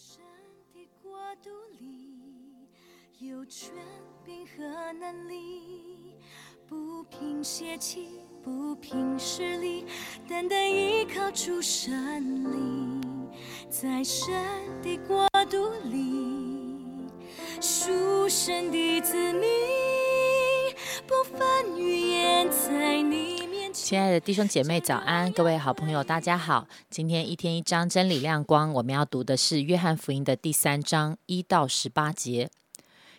神的国度里有权柄和能力，不凭血气，不凭势力，单单依靠主神灵，在神的国度里，属神的子民。亲爱的弟兄姐妹，早安！各位好朋友，大家好。今天一天一章真理亮光，我们要读的是约翰福音的第三章一到十八节。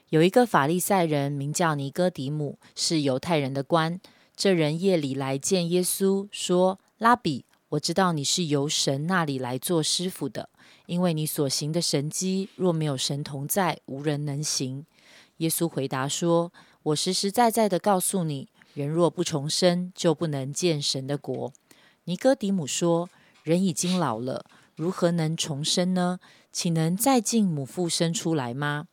有一个法利赛人名叫尼哥底母，是犹太人的官。这人夜里来见耶稣，说：“拉比，我知道你是由神那里来做师傅的，因为你所行的神迹，若没有神同在，无人能行。”耶稣回答说：“我实实在在的告诉你，人若不重生，就不能见神的国。”尼哥底母说：“人已经老了，如何能重生呢？岂能再进母腹生出来吗？”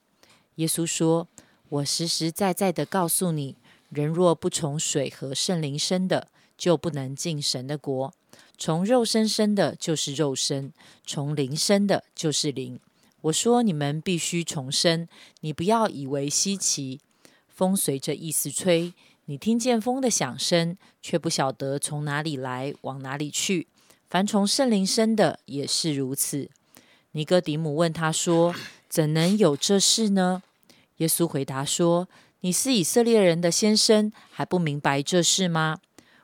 耶稣说：“我实实在在的告诉你，人若不从水和圣灵生的，就不能进神的国。从肉身生的，就是肉身；从灵生的，就是灵。我说你们必须重生，你不要以为稀奇。风随着意思吹，你听见风的响声，却不晓得从哪里来，往哪里去。凡从圣灵生的，也是如此。”尼哥底母问他说：“怎能有这事呢？”耶稣回答说：“你是以色列人的先生，还不明白这事吗？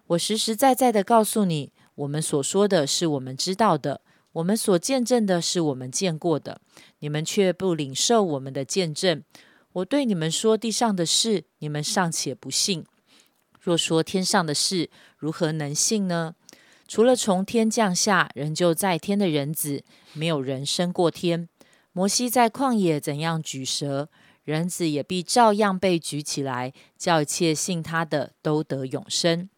我实实在在的告诉你，我们所说的是我们知道的，我们所见证的是我们见过的，你们却不领受我们的见证。我对你们说地上的事，你们尚且不信；若说天上的事，如何能信呢？除了从天降下，人就在天的人子，没有人升过天。摩西在旷野怎样举蛇，人子也必照样被举起来，叫一切信他的都得永生。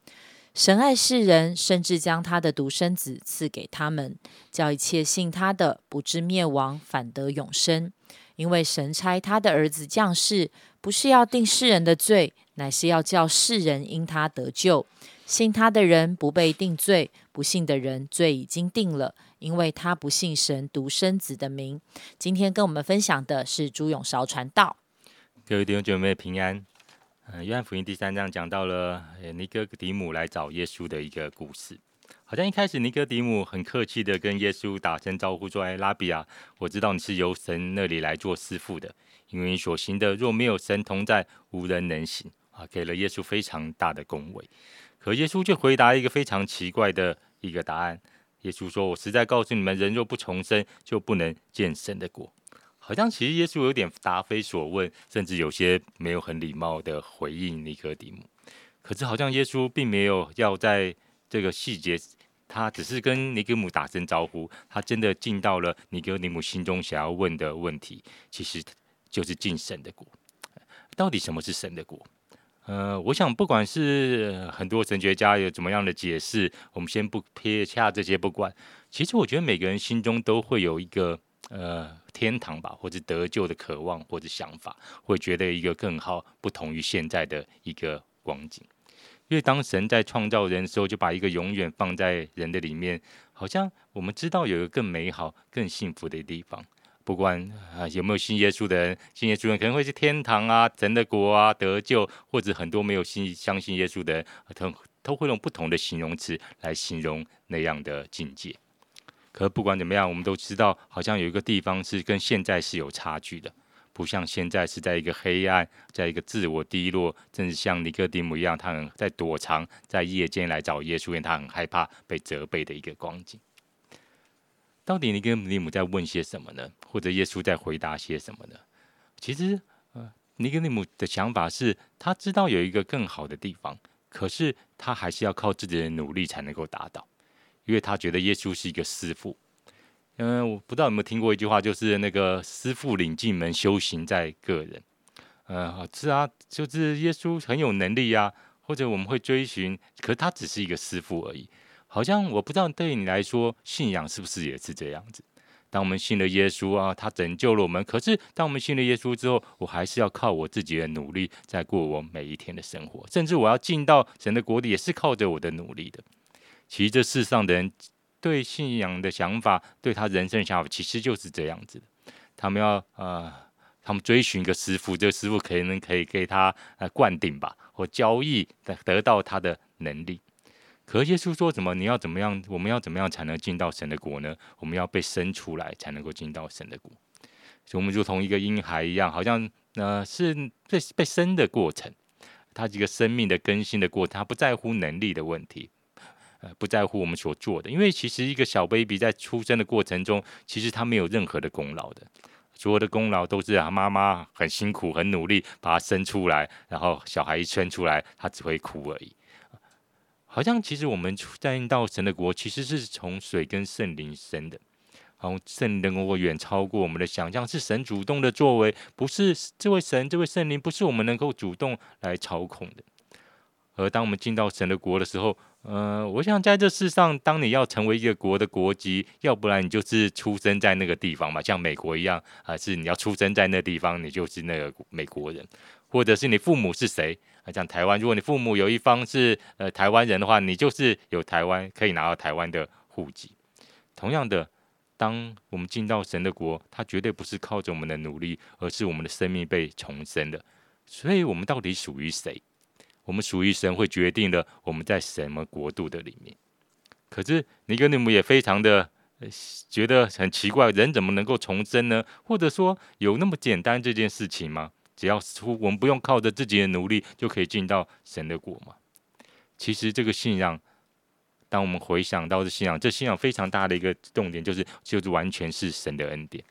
神爱世人，甚至将他的独生子赐给他们，叫一切信他的不至灭亡，反得永生。因为神差他的儿子降世，不是要定世人的罪，乃是要叫世人因他得救。信他的人不被定罪，不信的人罪已经定了，因为他不信神独生子的名。今天跟我们分享的是朱永韶传道。各位弟兄姐妹平安。嗯，约翰福音第三章讲到了尼哥底母来找耶稣的一个故事。好像一开始尼哥底母很客气的跟耶稣打声招呼，说：“哎，拉比啊，我知道你是由神那里来做师傅的，因为你所行的若没有神同在，无人能行。”啊，给了耶稣非常大的恭维。可耶稣却回答一个非常奇怪的一个答案。耶稣说：“我实在告诉你们，人若不重生，就不能见神的国。”好像其实耶稣有点答非所问，甚至有些没有很礼貌的回应尼哥底母。可是好像耶稣并没有要在这个细节，他只是跟尼哥母打声招呼。他真的进到了尼哥底母心中想要问的问题，其实就是进神的国。到底什么是神的国？呃，我想不管是很多神学家有怎么样的解释，我们先不撇下这些不管。其实我觉得每个人心中都会有一个呃天堂吧，或者得救的渴望或者想法，会觉得一个更好、不同于现在的一个光景。因为当神在创造人的时候，就把一个永远放在人的里面，好像我们知道有一个更美好、更幸福的地方。不管啊有没有信耶稣的人，信耶稣人可能会是天堂啊、神的国啊、得救，或者很多没有信相信耶稣的人，都都会用不同的形容词来形容那样的境界。可不管怎么样，我们都知道，好像有一个地方是跟现在是有差距的，不像现在是在一个黑暗，在一个自我低落，正是像尼哥底母一样，他很在躲藏，在夜间来找耶稣，因为他很害怕被责备的一个光景。到底尼哥底母在问些什么呢？或者耶稣在回答些什么呢？其实，呃，尼哥底母的想法是他知道有一个更好的地方，可是他还是要靠自己的努力才能够达到，因为他觉得耶稣是一个师傅。嗯，我不知道有没有听过一句话，就是那个师傅领进门，修行在个人。呃，是啊，就是耶稣很有能力呀，或者我们会追寻，可他只是一个师傅而已。好像我不知道对你来说，信仰是不是也是这样子？当我们信了耶稣啊，他拯救了我们。可是当我们信了耶稣之后，我还是要靠我自己的努力在过我每一天的生活，甚至我要进到神的国里，也是靠着我的努力的。其实这世上的人对信仰的想法，对他人生的想法，其实就是这样子的。他们要呃，他们追寻一个师傅，这个师傅可能可以给他呃灌顶吧，或交易得得到他的能力。可耶稣说什么？你要怎么样？我们要怎么样才能进到神的国呢？我们要被生出来，才能够进到神的国。所以，我们如同一个婴孩一样，好像呃是被被生的过程，它一个生命的更新的过程，他不在乎能力的问题，呃，不在乎我们所做的。因为其实一个小 baby 在出生的过程中，其实他没有任何的功劳的，所有的功劳都是啊妈妈很辛苦、很努力把他生出来，然后小孩一生出来，他只会哭而已。好像其实我们在到神的国，其实是从水跟圣灵生的。然后圣灵我远超过我们的想象，是神主动的作为，不是这位神、这位圣灵，不是我们能够主动来操控的。而当我们进到神的国的时候，呃，我想在这世上，当你要成为一个国的国籍，要不然你就是出生在那个地方嘛，像美国一样，还是你要出生在那地方，你就是那个美国人，或者是你父母是谁。啊，像台湾，如果你父母有一方是呃台湾人的话，你就是有台湾可以拿到台湾的户籍。同样的，当我们进到神的国，它绝对不是靠着我们的努力，而是我们的生命被重生的。所以，我们到底属于谁？我们属于神，会决定了我们在什么国度的里面。可是，尼哥尼姆也非常的觉得很奇怪，人怎么能够重生呢？或者说，有那么简单这件事情吗？只要出，我们不用靠着自己的努力就可以进到神的国嘛？其实这个信仰，当我们回想到这信仰，这信仰非常大的一个重点就是，就是完全是神的恩典。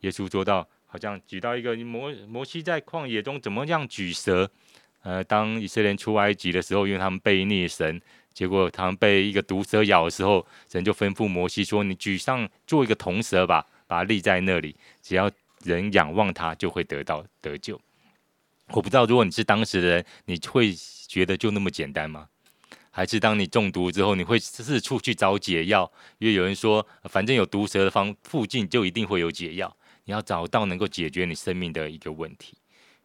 耶稣做到，好像举到一个摩摩西在旷野中怎么样举蛇，呃，当以色列出埃及的时候，因为他们背逆神，结果他们被一个毒蛇咬的时候，神就吩咐摩西说：“你举上做一个铜蛇吧，把它立在那里，只要。”人仰望他，就会得到得救。我不知道，如果你是当时的人，你会觉得就那么简单吗？还是当你中毒之后，你会四处去找解药？因为有人说，反正有毒蛇的方附近，就一定会有解药。你要找到能够解决你生命的一个问题。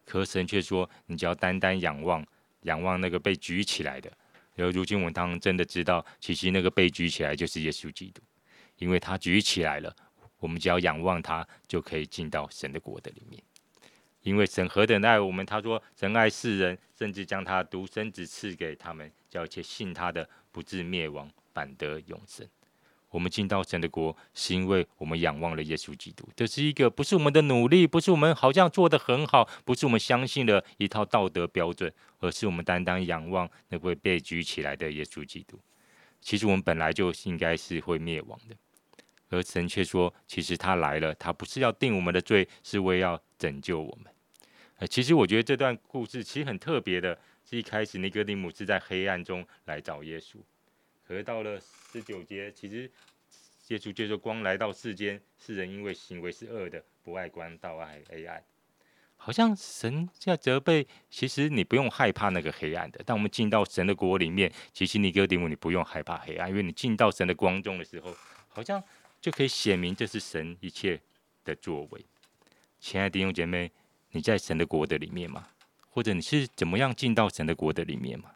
可神却说，你只要单单仰望，仰望那个被举起来的。而如今我们当真的知道，其实那个被举起来就是耶稣基督，因为他举起来了。我们只要仰望他，就可以进到神的国的里面。因为神何等爱我们，他说神爱世人，甚至将他独生子赐给他们，叫一切信他的不至灭亡，反得永生。我们进到神的国，是因为我们仰望了耶稣基督。这是一个不是我们的努力，不是我们好像做得很好，不是我们相信了一套道德标准，而是我们单单仰望那位被举起来的耶稣基督。其实我们本来就应该是会灭亡的。而神却说：“其实他来了，他不是要定我们的罪，是为要拯救我们。”呃，其实我觉得这段故事其实很特别的，是一开始尼哥底母是在黑暗中来找耶稣，可是到了十九节，其实耶稣就说：“光来到世间，世人因为行为是恶的，不爱光，倒爱黑暗。”好像神在责备，其实你不用害怕那个黑暗的。当我们进到神的国里面，其实尼哥底母你不用害怕黑暗，因为你进到神的光中的时候，好像。就可以显明这是神一切的作为。亲爱的弟兄姐妹，你在神的国的里面吗？或者你是怎么样进到神的国的里面吗？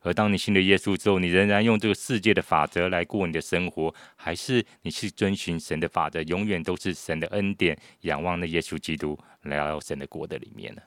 而当你信了耶稣之后，你仍然用这个世界的法则来过你的生活，还是你是遵循神的法则，永远都是神的恩典，仰望那耶稣基督来到神的国的里面呢？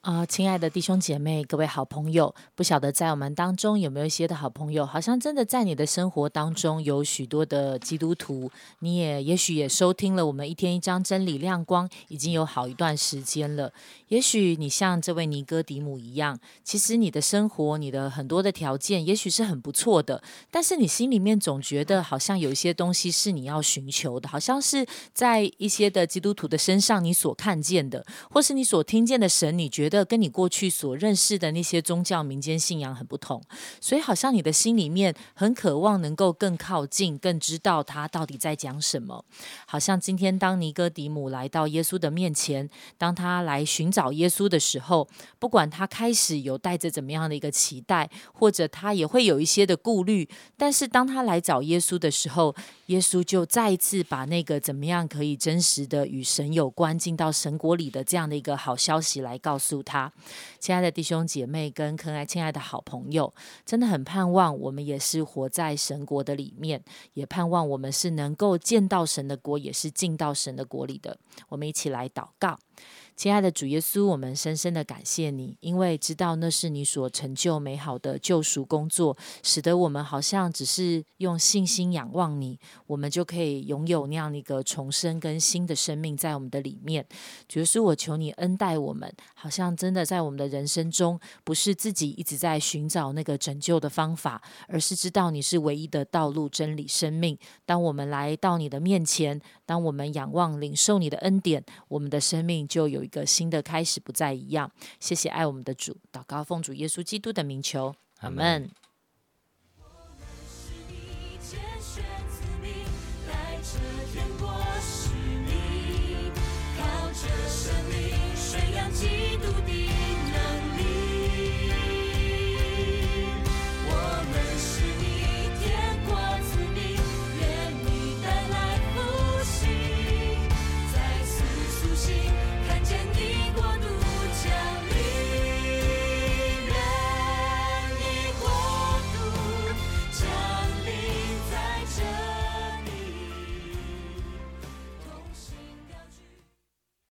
啊，亲爱的弟兄姐妹，各位好朋友，不晓得在我们当中有没有一些的好朋友，好像真的在你的生活当中有许多的基督徒，你也也许也收听了我们一天一张真理亮光，已经有好一段时间了。也许你像这位尼哥底姆一样，其实你的生活、你的很多的条件，也许是很不错的，但是你心里面总觉得好像有一些东西是你要寻求的，好像是在一些的基督徒的身上你所看见的，或是你所听见的神，你觉的跟你过去所认识的那些宗教民间信仰很不同，所以好像你的心里面很渴望能够更靠近，更知道他到底在讲什么。好像今天当尼哥底母来到耶稣的面前，当他来寻找耶稣的时候，不管他开始有带着怎么样的一个期待，或者他也会有一些的顾虑，但是当他来找耶稣的时候，耶稣就再一次把那个怎么样可以真实的与神有关，进到神国里的这样的一个好消息来告诉。他。亲爱的弟兄姐妹跟可爱亲爱的好朋友，真的很盼望我们也是活在神国的里面，也盼望我们是能够见到神的国，也是进到神的国里的。我们一起来祷告。亲爱的主耶稣，我们深深的感谢你，因为知道那是你所成就美好的救赎工作，使得我们好像只是用信心仰望你，我们就可以拥有那样一个重生跟新的生命在我们的里面。主耶稣，我求你恩待我们，好像真的在我们的人生中，不是自己一直在寻找那个拯救的方法，而是知道你是唯一的道路、真理、生命。当我们来到你的面前，当我们仰望、领受你的恩典，我们的生命就有有。一个新的开始，不再一样。谢谢爱我们的主，祷告奉主耶稣基督的名求，阿门。